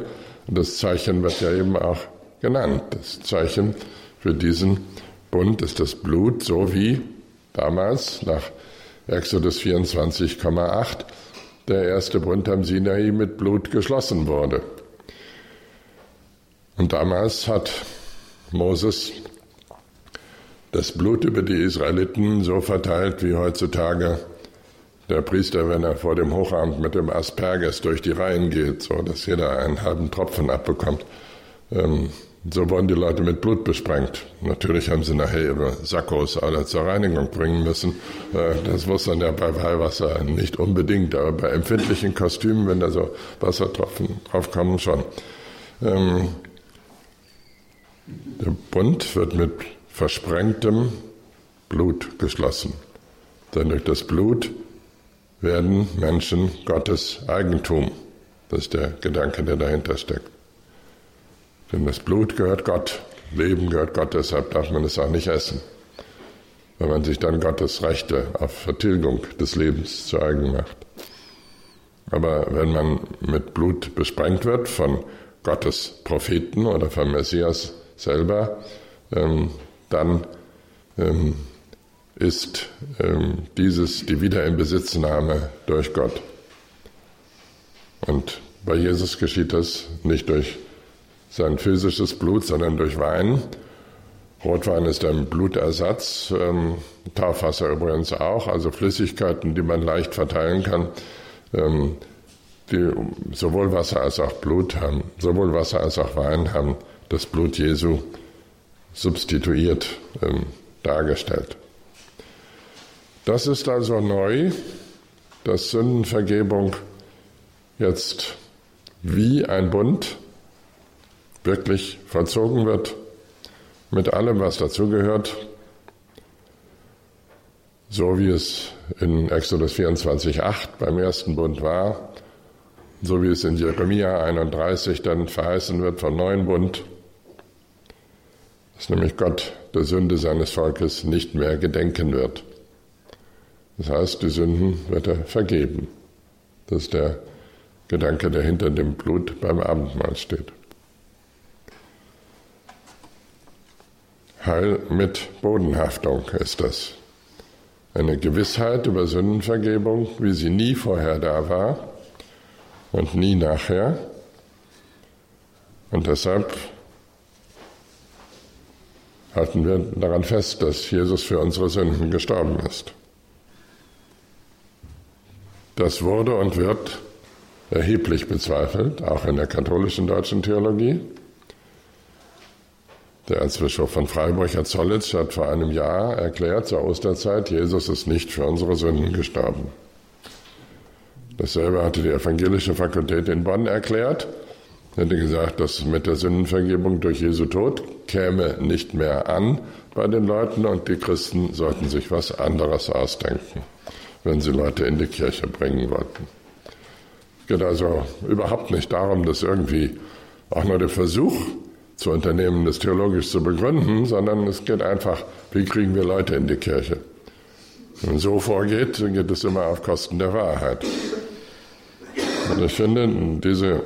das Zeichen wird ja eben auch genannt. Das Zeichen für diesen Bund ist das Blut, so wie damals nach Exodus 24,8 der erste Bund am Sinai mit Blut geschlossen wurde. Und damals hat Moses das Blut über die Israeliten so verteilt wie heutzutage der Priester, wenn er vor dem Hochamt mit dem Asperges durch die Reihen geht, so dass jeder einen halben Tropfen abbekommt. Ähm, so wurden die Leute mit Blut besprengt. Natürlich haben sie nachher ihre Sakkos alle zur Reinigung bringen müssen. Äh, das muss dann ja bei Weihwasser nicht unbedingt, aber bei empfindlichen Kostümen, wenn da so Wassertropfen draufkommen, schon. Ähm, der Bund wird mit versprengtem Blut geschlossen. Denn durch das Blut werden Menschen Gottes Eigentum. Das ist der Gedanke, der dahinter steckt. Denn das Blut gehört Gott, Leben gehört Gott, deshalb darf man es auch nicht essen. Weil man sich dann Gottes Rechte auf Vertilgung des Lebens zu eigen macht. Aber wenn man mit Blut besprengt wird von Gottes Propheten oder vom Messias selber, ähm, dann ähm, ist ähm, dieses die Wiederinbesitznahme durch Gott. Und bei Jesus geschieht das nicht durch sein physisches Blut, sondern durch Wein. Rotwein ist ein Blutersatz, ähm, Taufwasser übrigens auch, also Flüssigkeiten, die man leicht verteilen kann, ähm, die sowohl Wasser als auch Blut haben, sowohl Wasser als auch Wein haben das Blut Jesu substituiert ähm, dargestellt. Das ist also neu, dass Sündenvergebung jetzt wie ein Bund wirklich vollzogen wird, mit allem, was dazugehört, so wie es in Exodus 24,8 beim ersten Bund war, so wie es in Jeremia 31 dann verheißen wird vom neuen Bund, dass nämlich Gott der Sünde seines Volkes nicht mehr gedenken wird. Das heißt, die Sünden wird er vergeben. Das ist der Gedanke, der hinter dem Blut beim Abendmahl steht. Heil mit Bodenhaftung ist das. Eine Gewissheit über Sündenvergebung, wie sie nie vorher da war und nie nachher. Und deshalb halten wir daran fest, dass Jesus für unsere Sünden gestorben ist. Das wurde und wird erheblich bezweifelt, auch in der katholischen deutschen Theologie. Der Erzbischof von Freiburg, Herr Zollitsch, hat vor einem Jahr erklärt, zur Osterzeit, Jesus ist nicht für unsere Sünden gestorben. Dasselbe hatte die evangelische Fakultät in Bonn erklärt. Er hätte gesagt, dass mit der Sündenvergebung durch Jesu Tod käme nicht mehr an bei den Leuten und die Christen sollten sich was anderes ausdenken. wenn sie Leute in die Kirche bringen wollten. Es geht also überhaupt nicht darum, dass irgendwie auch nur der Versuch zu unternehmen, das theologisch zu begründen, sondern es geht einfach, wie kriegen wir Leute in die Kirche. Wenn man so vorgeht, dann geht es immer auf Kosten der Wahrheit. Und ich finde, diese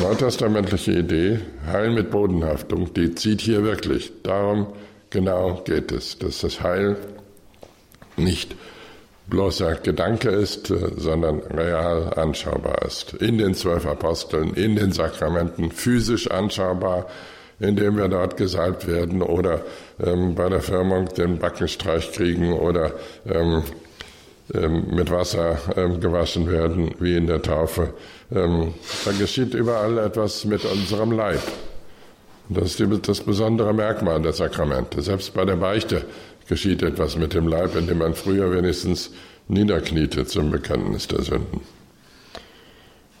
neutestamentliche Idee, Heil mit Bodenhaftung, die zieht hier wirklich. Darum genau geht es, dass das Heil nicht bloßer Gedanke ist, äh, sondern real anschaubar ist. In den zwölf Aposteln, in den Sakramenten, physisch anschaubar, indem wir dort gesalbt werden oder ähm, bei der Firmung den Backenstreich kriegen oder ähm, ähm, mit Wasser ähm, gewaschen werden, wie in der Taufe. Ähm, da geschieht überall etwas mit unserem Leib. Das ist das besondere Merkmal der Sakramente. Selbst bei der Beichte geschieht etwas mit dem Leib, in dem man früher wenigstens niederkniete zum Bekenntnis der Sünden.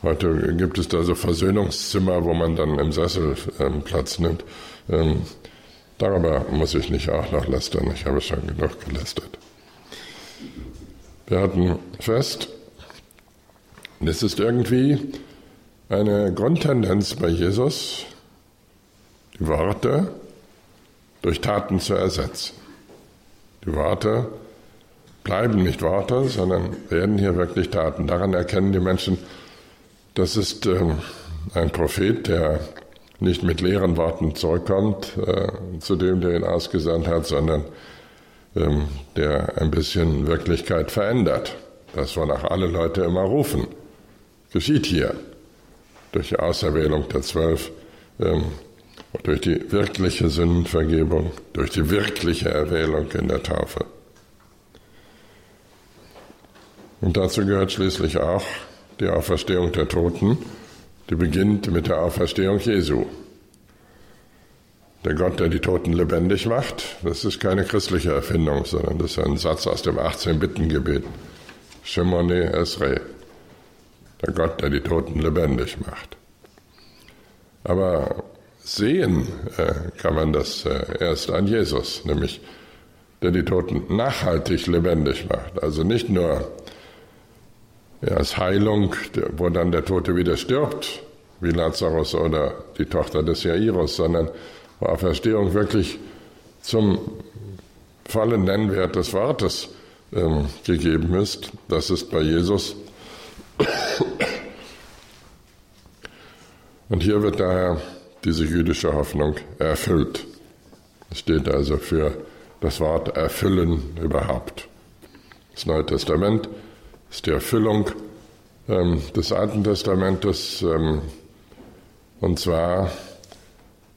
Heute gibt es da so Versöhnungszimmer, wo man dann im Sessel ähm, Platz nimmt. Ähm, darüber muss ich nicht auch noch lästern. Ich habe schon genug gelästert. Wir hatten fest, es ist irgendwie eine Grundtendenz bei Jesus, die Worte durch Taten zu ersetzen. Die Worte bleiben nicht Worte, sondern werden hier wirklich Taten. Daran erkennen die Menschen, das ist äh, ein Prophet, der nicht mit leeren Worten zurückkommt äh, zu dem, der ihn ausgesandt hat, sondern ähm, der ein bisschen Wirklichkeit verändert. Das, wonach alle Leute immer rufen, geschieht hier durch die Auserwählung der Zwölf, ähm, durch die wirkliche Sündenvergebung, durch die wirkliche Erwählung in der Taufe. Und dazu gehört schließlich auch die Auferstehung der Toten, die beginnt mit der Auferstehung Jesu. Der Gott, der die Toten lebendig macht, das ist keine christliche Erfindung, sondern das ist ein Satz aus dem 18-Bitten-Gebet. Shemone Esre. Der Gott, der die Toten lebendig macht. Aber sehen äh, kann man das äh, erst an Jesus, nämlich der die Toten nachhaltig lebendig macht. Also nicht nur als Heilung, wo dann der Tote wieder stirbt, wie Lazarus oder die Tochter des Jairus, sondern wo Auferstehung wirklich zum vollen Nennwert des Wortes ähm, gegeben ist. Das ist bei Jesus. Und hier wird daher diese jüdische Hoffnung erfüllt. Es steht also für das Wort erfüllen überhaupt. Das Neue Testament ist die Erfüllung ähm, des Alten Testamentes, ähm, und zwar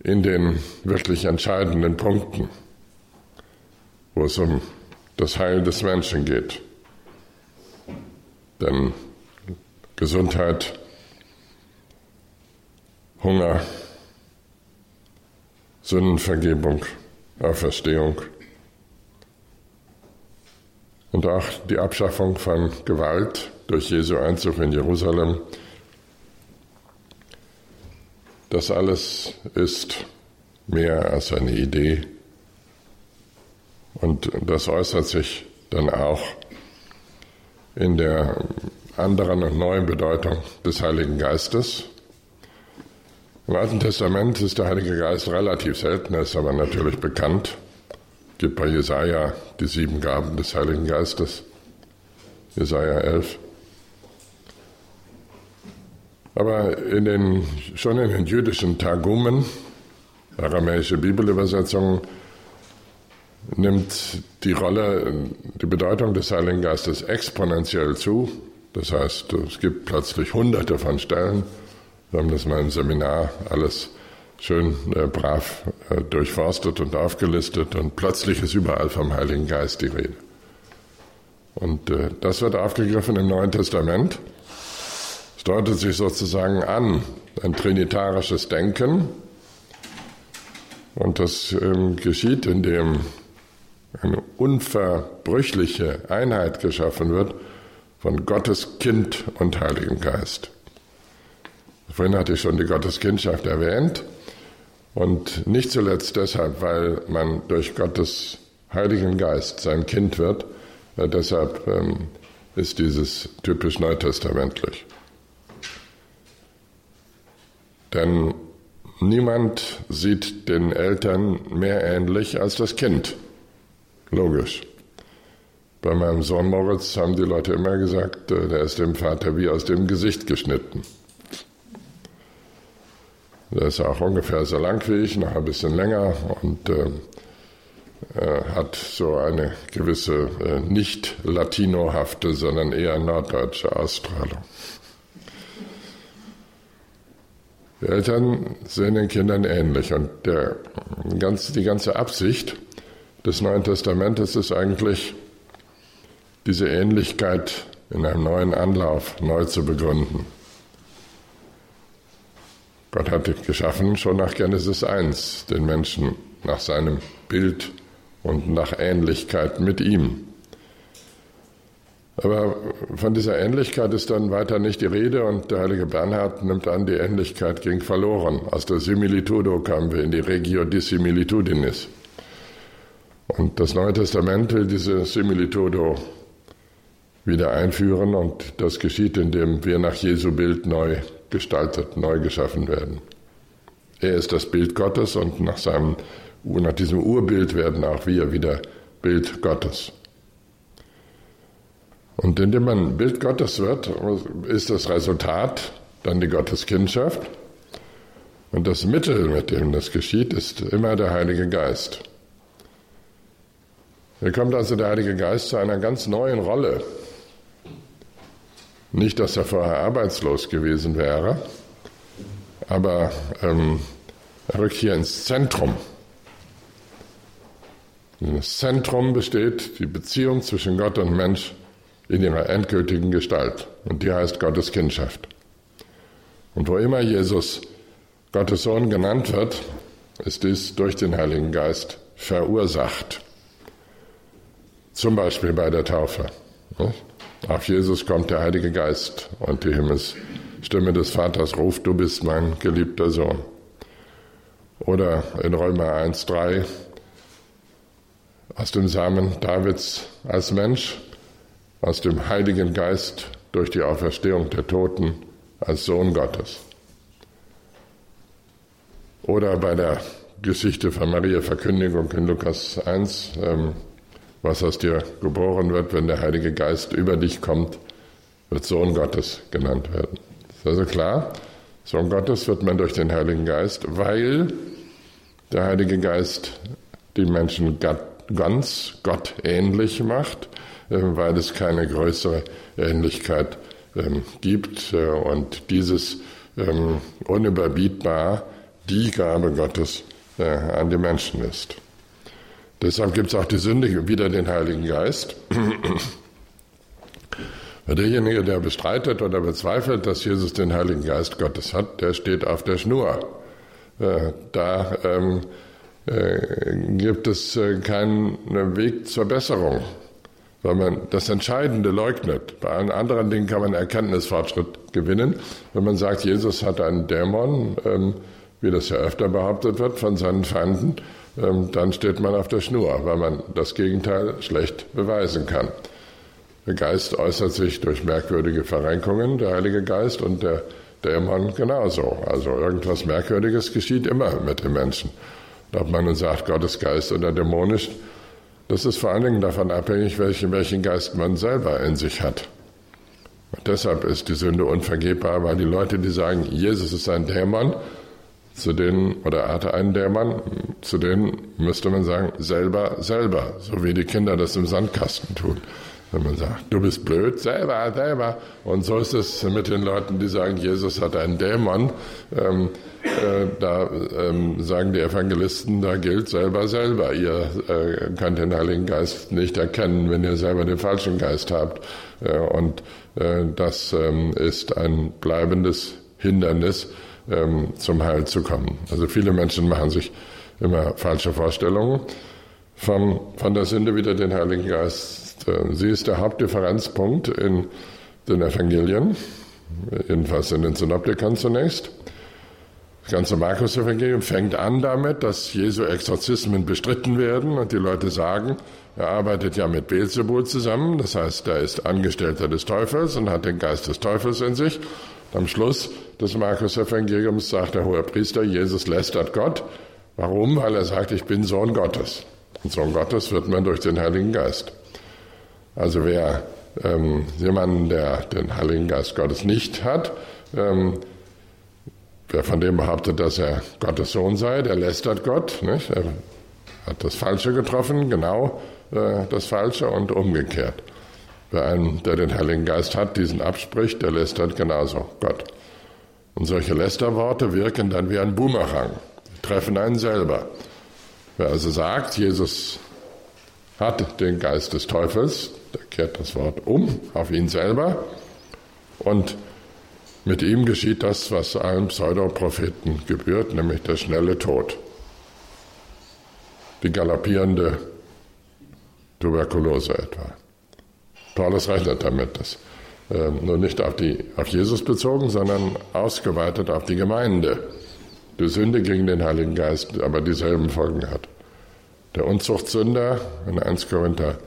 in den wirklich entscheidenden Punkten, wo es um das Heil des Menschen geht. Denn Gesundheit, Hunger, Sündenvergebung, Auferstehung, und auch die Abschaffung von Gewalt durch Jesu Einzug in Jerusalem. Das alles ist mehr als eine Idee und das äußert sich dann auch in der anderen und neuen Bedeutung des Heiligen Geistes. Im Alten Testament ist der Heilige Geist relativ selten, er ist aber natürlich bekannt gibt bei Jesaja die sieben Gaben des Heiligen Geistes. Jesaja 11. Aber in den, schon in den jüdischen Targumen, aramäische Bibelübersetzungen, nimmt die Rolle, die Bedeutung des Heiligen Geistes exponentiell zu. Das heißt, es gibt plötzlich hunderte von Stellen. Wir haben das mal im Seminar alles schön äh, brav äh, durchforstet und aufgelistet und plötzlich ist überall vom Heiligen Geist die Rede. Und äh, das wird aufgegriffen im Neuen Testament. Es deutet sich sozusagen an, ein trinitarisches Denken. Und das ähm, geschieht, indem eine unverbrüchliche Einheit geschaffen wird von Gottes Kind und Heiligen Geist. Vorhin hatte ich schon die Gotteskindschaft erwähnt. Und nicht zuletzt deshalb, weil man durch Gottes Heiligen Geist sein Kind wird, Äh, deshalb ähm, ist dieses typisch neutestamentlich. Denn niemand sieht den Eltern mehr ähnlich als das Kind. Logisch. Bei meinem Sohn Moritz haben die Leute immer gesagt, äh, der ist dem Vater wie aus dem Gesicht geschnitten. Der ist auch ungefähr so lang wie ich, noch ein bisschen länger und äh, äh, hat so eine gewisse äh, nicht latinohafte, sondern eher norddeutsche Ausstrahlung. Die Eltern sehen den Kindern ähnlich und der, ganz, die ganze Absicht des Neuen Testamentes ist eigentlich, diese Ähnlichkeit in einem neuen Anlauf neu zu begründen. Gott hat geschaffen schon nach Genesis 1, den Menschen nach seinem Bild und nach Ähnlichkeit mit ihm. Aber von dieser Ähnlichkeit ist dann weiter nicht die Rede und der heilige Bernhard nimmt an, die Ähnlichkeit ging verloren. Aus der Similitudo kamen wir in die Regio di Similitudinis. Und das Neue Testament will diese Similitudo wieder einführen und das geschieht, indem wir nach Jesu Bild neu gestaltet, neu geschaffen werden. Er ist das Bild Gottes und nach, seinem, nach diesem Urbild werden auch wir wieder Bild Gottes. Und indem man Bild Gottes wird, ist das Resultat dann die Gotteskindschaft. Und das Mittel, mit dem das geschieht, ist immer der Heilige Geist. Hier kommt also der Heilige Geist zu einer ganz neuen Rolle. Nicht, dass er vorher arbeitslos gewesen wäre, aber ähm, er rückt hier ins Zentrum. Das Zentrum besteht die Beziehung zwischen Gott und Mensch in ihrer endgültigen Gestalt. Und die heißt Gottes Kindschaft. Und wo immer Jesus Gottes Sohn genannt wird, ist dies durch den Heiligen Geist verursacht. Zum Beispiel bei der Taufe. Auf Jesus kommt der Heilige Geist und die Himmelsstimme des Vaters ruft, du bist mein geliebter Sohn. Oder in Römer 1.3, aus dem Samen Davids als Mensch aus dem Heiligen Geist durch die Auferstehung der Toten als Sohn Gottes. Oder bei der Geschichte von Maria Verkündigung in Lukas 1, ähm, was aus dir geboren wird, wenn der Heilige Geist über dich kommt, wird Sohn Gottes genannt werden. Ist also klar, Sohn Gottes wird man durch den Heiligen Geist, weil der Heilige Geist die Menschen ganz Gott ähnlich macht ähm, weil es keine größere Ähnlichkeit ähm, gibt äh, und dieses ähm, unüberbietbar die Gabe Gottes äh, an die Menschen ist. Deshalb gibt es auch die Sünde wieder den Heiligen Geist. Derjenige, der bestreitet oder bezweifelt, dass Jesus den Heiligen Geist Gottes hat, der steht auf der Schnur. Äh, da ähm, äh, gibt es äh, keinen Weg zur Besserung weil man das Entscheidende leugnet. Bei allen anderen Dingen kann man Erkenntnisfortschritt gewinnen. Wenn man sagt, Jesus hat einen Dämon, ähm, wie das ja öfter behauptet wird von seinen Feinden, dann steht man auf der Schnur, weil man das Gegenteil schlecht beweisen kann. Der Geist äußert sich durch merkwürdige Verrenkungen, der Heilige Geist, und der Dämon genauso. Also irgendwas Merkwürdiges geschieht immer mit dem Menschen. Ob man nun sagt, Gottes Geist oder dämonisch, das ist vor allen Dingen davon abhängig, welchen, welchen Geist man selber in sich hat. Und deshalb ist die Sünde unvergebbar, weil die Leute, die sagen, Jesus ist ein Dämon, zu denen, oder er hatte einen Dämon, zu denen müsste man sagen, selber, selber, so wie die Kinder das im Sandkasten tun. Wenn man sagt, du bist blöd, selber, selber. Und so ist es mit den Leuten, die sagen, Jesus hat einen Dämon. Ähm, äh, da ähm, sagen die Evangelisten, da gilt selber, selber. Ihr äh, könnt den Heiligen Geist nicht erkennen, wenn ihr selber den falschen Geist habt. Äh, und äh, das ähm, ist ein bleibendes Hindernis, ähm, zum Heil zu kommen. Also viele Menschen machen sich immer falsche Vorstellungen von, von der Sünde wieder den Heiligen Geist äh, sie ist der Hauptdifferenzpunkt in den Evangelien, jedenfalls in den Synoptikern zunächst. Das ganze Markus-Evangelium fängt an damit, dass Jesu Exorzismen bestritten werden und die Leute sagen, er arbeitet ja mit Beelzebul zusammen, das heißt, er ist Angestellter des Teufels und hat den Geist des Teufels in sich. Am Schluss des Markus-Evangeliums sagt der hohe Priester, Jesus lästert Gott. Warum? Weil er sagt, ich bin Sohn Gottes. Und Sohn Gottes wird man durch den Heiligen Geist. Also wer ähm, jemanden, der den Heiligen Geist Gottes nicht hat, ähm, wer von dem behauptet, dass er Gottes Sohn sei, der lästert Gott. Nicht? Er hat das Falsche getroffen, genau äh, das Falsche und umgekehrt. Wer einen, der den Heiligen Geist hat, diesen abspricht, der lästert genauso Gott. Und solche Lästerworte wirken dann wie ein Boomerang, treffen einen selber. Wer also sagt, Jesus hat den Geist des Teufels, der kehrt das Wort um auf ihn selber und mit ihm geschieht das, was allen Pseudopropheten gebührt, nämlich der schnelle Tod. Die galoppierende Tuberkulose etwa. Paulus rechnet damit, dass äh, nur nicht auf, die, auf Jesus bezogen, sondern ausgeweitet auf die Gemeinde. Die Sünde gegen den Heiligen Geist aber dieselben Folgen hat. Der Unzuchtsünder in 1 Korinther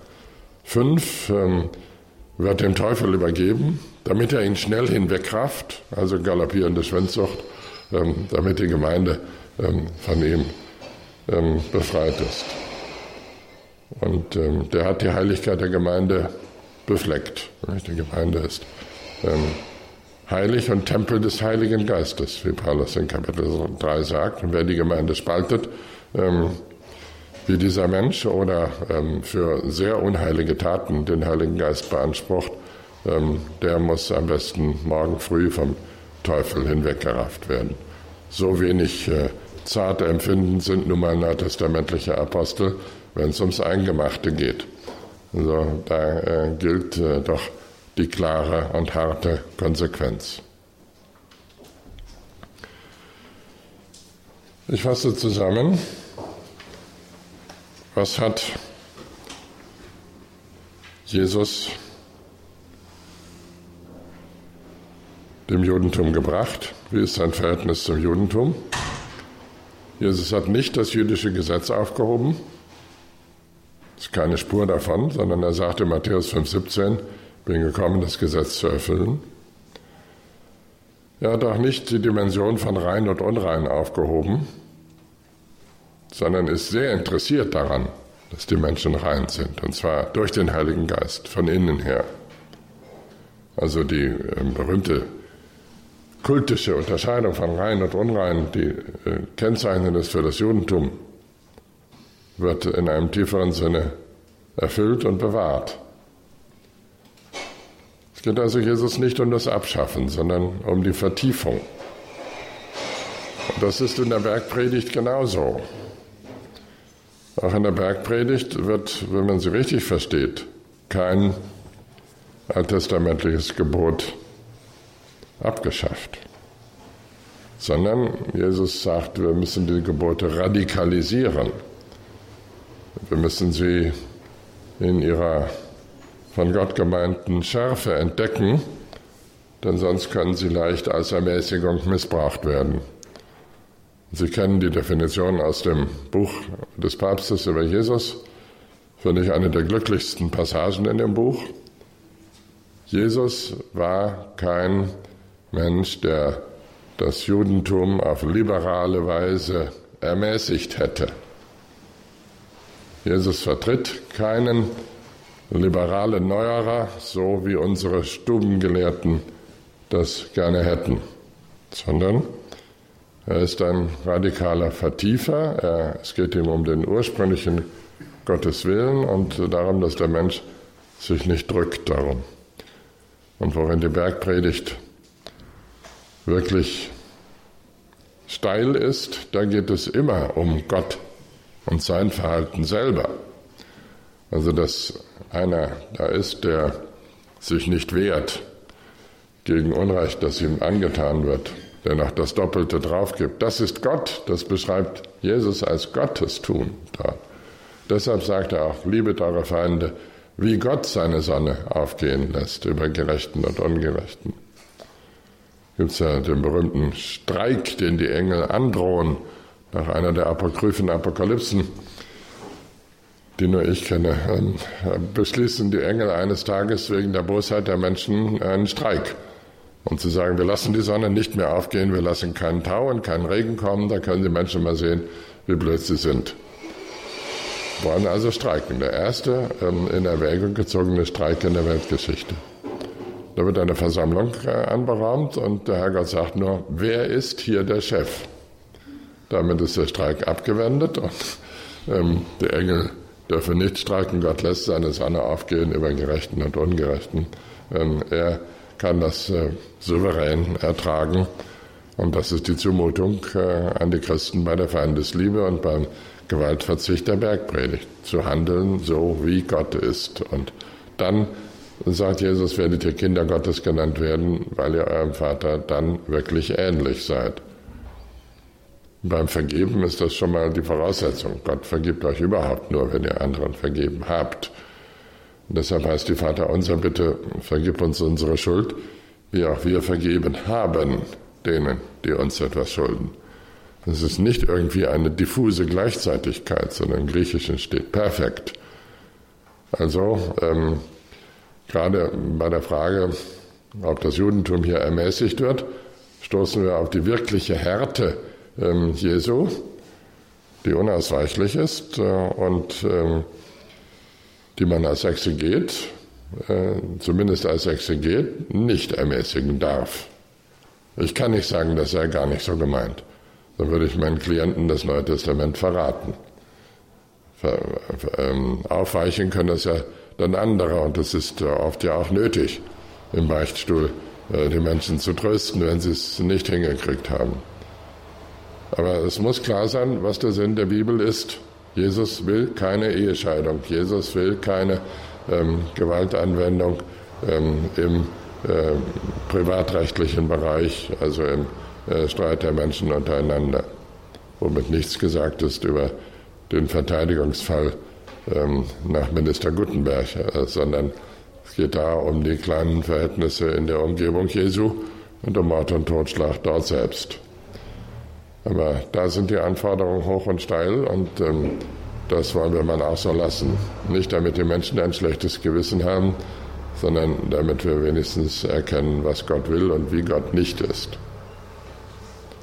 5 ähm, wird dem Teufel übergeben, damit er ihn schnell hinwegrafft, also galoppierende Schwindsucht, ähm, damit die Gemeinde ähm, von ihm ähm, befreit ist. Und ähm, der hat die Heiligkeit der Gemeinde befleckt. Die Gemeinde ist ähm, heilig und Tempel des Heiligen Geistes, wie Paulus in Kapitel 3 sagt. Und wer die Gemeinde spaltet, ähm, wie dieser Mensch oder ähm, für sehr unheilige Taten den Heiligen Geist beansprucht, ähm, der muss am besten morgen früh vom Teufel hinweggerafft werden. So wenig äh, zarte Empfinden sind nun mal neutestamentliche Apostel, wenn es ums Eingemachte geht. Also da äh, gilt äh, doch die klare und harte Konsequenz. Ich fasse zusammen, was hat Jesus dem Judentum gebracht? Wie ist sein Verhältnis zum Judentum? Jesus hat nicht das jüdische Gesetz aufgehoben, ist keine Spur davon, sondern er sagte Matthäus 5,17, bin gekommen, das Gesetz zu erfüllen. Er hat auch nicht die Dimension von rein und unrein aufgehoben, sondern ist sehr interessiert daran, dass die Menschen rein sind, und zwar durch den Heiligen Geist, von innen her. Also die äh, berühmte kultische Unterscheidung von rein und unrein, die äh, kennzeichnend ist für das Judentum, wird in einem tieferen Sinne erfüllt und bewahrt. Es geht also Jesus nicht um das Abschaffen, sondern um die Vertiefung. Und das ist in der Bergpredigt genauso. Auch in der Bergpredigt wird, wenn man sie richtig versteht, kein alttestamentliches Gebot abgeschafft, sondern Jesus sagt, wir müssen die Gebote radikalisieren. Wir müssen sie in ihrer von Gott gemeinten Schärfe entdecken, denn sonst können sie leicht als Ermäßigung missbraucht werden. Sie kennen die Definition aus dem Buch des Papstes über Jesus, finde ich eine der glücklichsten Passagen in dem Buch. Jesus war kein Mensch, der das Judentum auf liberale Weise ermäßigt hätte. Jesus vertritt keinen liberalen Neuerer, so wie unsere Stubengelehrten das gerne hätten, sondern er ist ein radikaler Vertiefer. Er, es geht ihm um den ursprünglichen Gotteswillen und darum, dass der Mensch sich nicht drückt darum. Und worin die Bergpredigt wirklich steil ist, da geht es immer um Gott und sein Verhalten selber. Also, dass einer da ist, der sich nicht wehrt gegen Unrecht, das ihm angetan wird, der noch das Doppelte draufgibt. Das ist Gott, das beschreibt Jesus als Gottestun da. Deshalb sagt er auch, liebet eure Feinde, wie Gott seine Sonne aufgehen lässt über Gerechten und Ungerechten. gibt es ja den berühmten Streik, den die Engel androhen, nach einer der apokryphen Apokalypsen, die nur ich kenne, ähm, beschließen die Engel eines Tages wegen der Bosheit der Menschen einen Streik. Und zu sagen, wir lassen die Sonne nicht mehr aufgehen, wir lassen keinen Tau und keinen Regen kommen, da können die Menschen mal sehen, wie blöd sie sind. Wollen also streiken. Der erste ähm, in Erwägung gezogene Streik in der Weltgeschichte. Da wird eine Versammlung äh, anberaumt und der Herrgott sagt nur, wer ist hier der Chef? Damit ist der Streik abgewendet und ähm, die Engel dürfen nicht streiken. Gott lässt seine Sonne aufgehen über Gerechten und Ungerechten. Ähm, er kann das äh, souverän ertragen. Und das ist die Zumutung äh, an die Christen bei der Feindesliebe und beim Gewaltverzicht der Bergpredigt. Zu handeln so, wie Gott ist. Und dann sagt Jesus, werdet ihr Kinder Gottes genannt werden, weil ihr eurem Vater dann wirklich ähnlich seid. Beim Vergeben ist das schon mal die Voraussetzung. Gott vergibt euch überhaupt nur, wenn ihr anderen vergeben habt. Und deshalb heißt die Vater unser bitte, vergib uns unsere Schuld, wie auch wir vergeben haben denen, die uns etwas schulden. Das ist nicht irgendwie eine diffuse Gleichzeitigkeit, sondern im Griechischen steht perfekt. Also ähm, gerade bei der Frage, ob das Judentum hier ermäßigt wird, stoßen wir auf die wirkliche Härte ähm, Jesu, die unausweichlich ist äh, und ähm, die man als Exeget, äh, zumindest als Exeget, nicht ermäßigen darf. Ich kann nicht sagen, das sei gar nicht so gemeint. Dann würde ich meinen Klienten das Neue Testament verraten. Ver, ähm, aufweichen können das ja dann andere und das ist äh, oft ja auch nötig, im Beichtstuhl äh, die Menschen zu trösten, wenn sie es nicht hingekriegt haben. Aber es muss klar sein, was der Sinn der Bibel ist. Jesus will keine Ehescheidung. Jesus will keine ähm, Gewaltanwendung ähm, im äh, privatrechtlichen Bereich, also im äh, Streit der Menschen untereinander. Womit nichts gesagt ist über den Verteidigungsfall ähm, nach Minister Gutenberg, äh, sondern es geht da um die kleinen Verhältnisse in der Umgebung Jesu und um Mord und Totschlag dort selbst. Aber da sind die Anforderungen hoch und steil und ähm, das wollen wir mal auch so lassen. Nicht damit die Menschen ein schlechtes Gewissen haben, sondern damit wir wenigstens erkennen, was Gott will und wie Gott nicht ist.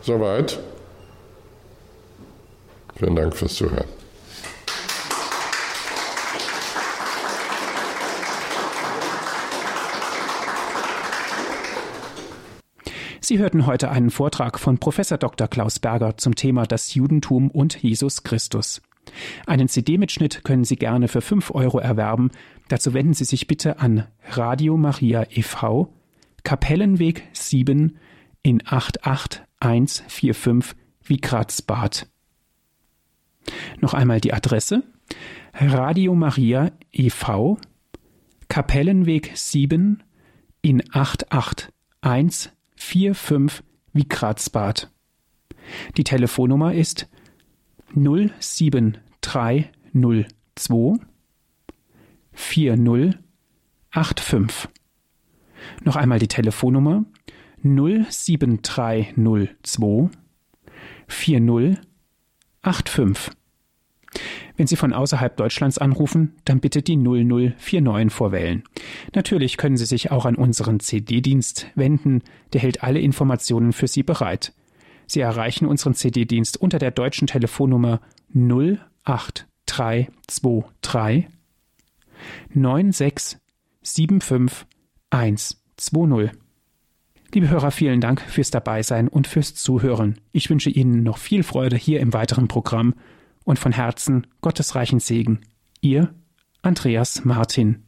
Soweit. Vielen Dank fürs Zuhören. Sie hörten heute einen Vortrag von Professor Dr. Klaus Berger zum Thema das Judentum und Jesus Christus. Einen CD-Mitschnitt können Sie gerne für 5 Euro erwerben. Dazu wenden Sie sich bitte an Radio Maria e.V., Kapellenweg 7 in 88145 Wigratsbad. Noch einmal die Adresse Radio Maria e.V., Kapellenweg 7 in 88145 45 Wigratsbad. Die Telefonnummer ist 07302 4085. Noch einmal die Telefonnummer 07302 4085. Wenn Sie von außerhalb Deutschlands anrufen, dann bitte die 0049 vorwählen. Natürlich können Sie sich auch an unseren CD-Dienst wenden, der hält alle Informationen für Sie bereit. Sie erreichen unseren CD-Dienst unter der deutschen Telefonnummer 08323 9675120. Liebe Hörer, vielen Dank fürs Dabeisein und fürs Zuhören. Ich wünsche Ihnen noch viel Freude hier im weiteren Programm und von Herzen Gottes reichen Segen. Ihr Andreas Martin.